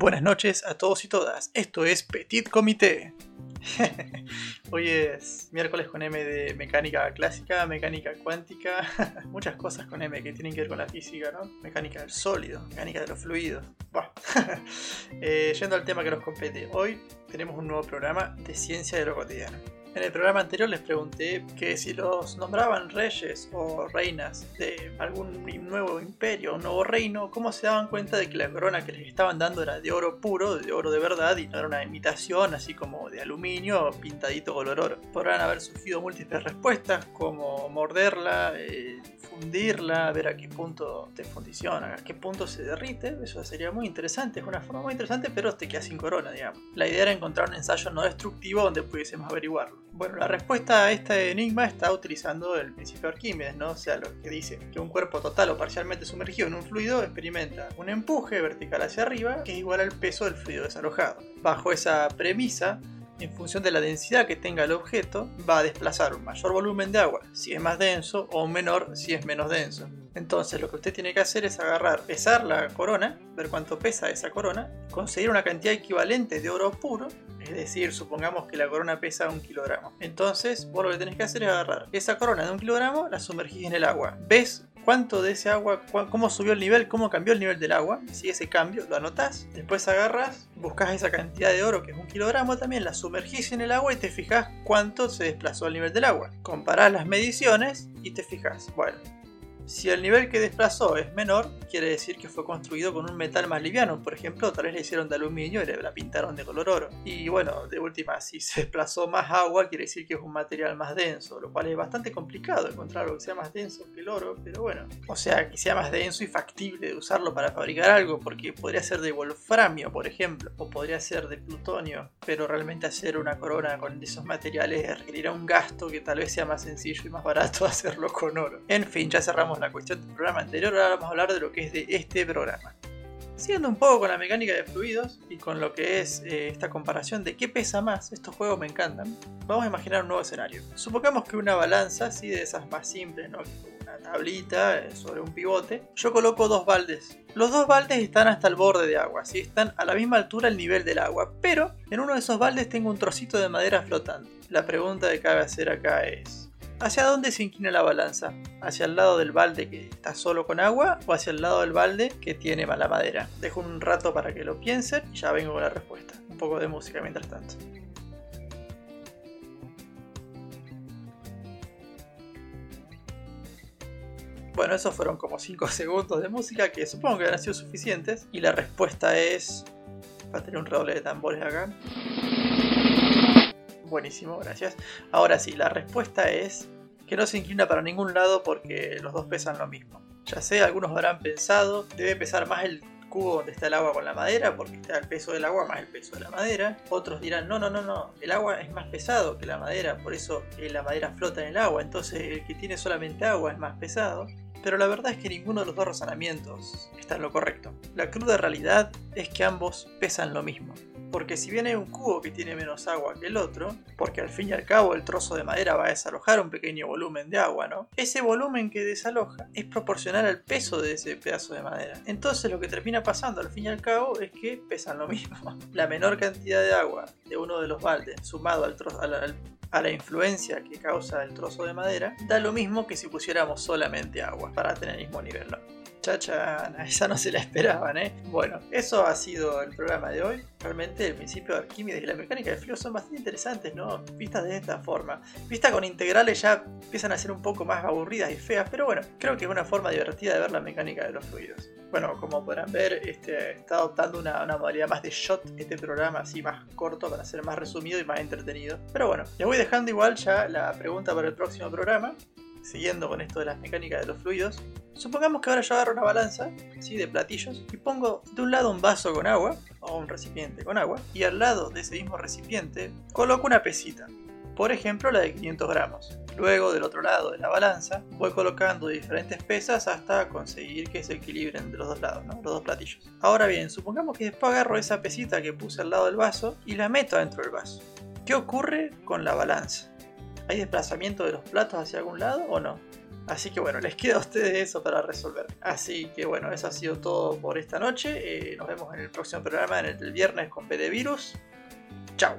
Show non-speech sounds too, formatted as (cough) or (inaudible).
buenas noches a todos y todas. Esto es Petit Comité. (laughs) Hoy es miércoles con M de mecánica clásica, mecánica cuántica, (laughs) muchas cosas con M que tienen que ver con la física, ¿no? Mecánica del sólido, mecánica de los fluidos. (laughs) Eh, yendo al tema que nos compete, hoy tenemos un nuevo programa de ciencia de lo cotidiano. En el programa anterior les pregunté que si los nombraban reyes o reinas de algún nuevo imperio o nuevo reino, ¿cómo se daban cuenta de que la corona que les estaban dando era de oro puro, de oro de verdad y no era una imitación así como de aluminio pintadito color oro? Podrán haber surgido múltiples respuestas como morderla, eh, fundirla, ver a qué punto te fundiciona, a qué punto se derrite. Eso sería muy interesante, es una forma muy interesante, pero te queda sin corona, digamos. La idea era encontrar un ensayo no destructivo donde pudiésemos averiguarlo. Bueno, la respuesta a este enigma está utilizando el principio de Arquímedes, ¿no? O sea, lo que dice que un cuerpo total o parcialmente sumergido en un fluido experimenta un empuje vertical hacia arriba que es igual al peso del fluido desalojado. Bajo esa premisa, en función de la densidad que tenga el objeto, va a desplazar un mayor volumen de agua si es más denso o menor si es menos denso. Entonces lo que usted tiene que hacer es agarrar, pesar la corona, ver cuánto pesa esa corona, conseguir una cantidad equivalente de oro puro, es decir, supongamos que la corona pesa un kilogramo. Entonces vos lo que tenés que hacer es agarrar esa corona de un kilogramo, la sumergís en el agua. Ves cuánto de ese agua, cómo subió el nivel, cómo cambió el nivel del agua. Si ese cambio lo anotás, después agarras, buscas esa cantidad de oro que es un kilogramo también, la sumergís en el agua y te fijas cuánto se desplazó el nivel del agua. Comparás las mediciones y te fijas, bueno, si el nivel que desplazó es menor, quiere decir que fue construido con un metal más liviano. Por ejemplo, tal vez le hicieron de aluminio y la pintaron de color oro. Y bueno, de última, si se desplazó más agua, quiere decir que es un material más denso, lo cual es bastante complicado encontrar algo que sea más denso que el oro, pero bueno. O sea, que sea más denso y factible de usarlo para fabricar algo, porque podría ser de wolframio, por ejemplo, o podría ser de plutonio, pero realmente hacer una corona con esos materiales requerirá un gasto que tal vez sea más sencillo y más barato (laughs) hacerlo con oro. En fin, ya cerramos la cuestión del programa anterior, ahora vamos a hablar de lo que es de este programa. Siguiendo un poco con la mecánica de fluidos y con lo que es eh, esta comparación de qué pesa más, estos juegos me encantan, vamos a imaginar un nuevo escenario. Supongamos que una balanza, así de esas más simples, ¿no? una tablita eh, sobre un pivote, yo coloco dos baldes. Los dos baldes están hasta el borde de agua, ¿sí? están a la misma altura al nivel del agua, pero en uno de esos baldes tengo un trocito de madera flotando. La pregunta que cabe hacer acá es, ¿Hacia dónde se inclina la balanza? ¿Hacia el lado del balde que está solo con agua o hacia el lado del balde que tiene mala madera? Dejo un rato para que lo piensen y ya vengo con la respuesta. Un poco de música mientras tanto. Bueno, esos fueron como 5 (laughs) segundos de música que supongo que han sido suficientes. Y la respuesta es... Va a tener un redoble de tambores acá. Buenísimo, gracias. Ahora sí, la respuesta es que no se inclina para ningún lado porque los dos pesan lo mismo. Ya sé, algunos habrán pensado, debe pesar más el cubo donde está el agua con la madera, porque está el peso del agua más el peso de la madera. Otros dirán, no, no, no, no, el agua es más pesado que la madera, por eso eh, la madera flota en el agua, entonces el que tiene solamente agua es más pesado. Pero la verdad es que ninguno de los dos razonamientos está en lo correcto. La cruda realidad es que ambos pesan lo mismo. Porque si bien hay un cubo que tiene menos agua que el otro, porque al fin y al cabo el trozo de madera va a desalojar un pequeño volumen de agua, ¿no? Ese volumen que desaloja es proporcional al peso de ese pedazo de madera. Entonces lo que termina pasando al fin y al cabo es que pesan lo mismo. (laughs) La menor cantidad de agua de uno de los baldes sumado al, trozo, a la influencia que causa el trozo de madera, da lo mismo que si pusiéramos solamente agua para tener el mismo nivel. Chachana, esa no se la esperaban, ¿eh? Bueno, eso ha sido el programa de hoy. Realmente el principio de Arquímedes y la mecánica de flujo son bastante interesantes, ¿no? Vistas de esta forma. Vistas con integrales ya empiezan a ser un poco más aburridas y feas, pero bueno, creo que es una forma divertida de ver la mecánica de los fluidos. Bueno, como podrán ver, este, está adoptando una, una modalidad más de shot este programa, así más corto para ser más resumido y más entretenido. Pero bueno, les voy dejando igual ya la pregunta para el próximo programa siguiendo con esto de las mecánicas de los fluidos, supongamos que ahora yo agarro una balanza ¿sí? de platillos y pongo de un lado un vaso con agua o un recipiente con agua y al lado de ese mismo recipiente coloco una pesita, por ejemplo la de 500 gramos. Luego del otro lado de la balanza voy colocando diferentes pesas hasta conseguir que se equilibren de los dos lados, los dos platillos. Ahora bien, supongamos que después agarro esa pesita que puse al lado del vaso y la meto dentro del vaso. ¿Qué ocurre con la balanza? ¿Hay desplazamiento de los platos hacia algún lado o no? Así que bueno, les queda a ustedes eso para resolver. Así que bueno, eso ha sido todo por esta noche. Eh, nos vemos en el próximo programa, en el viernes con PD Virus. Chao.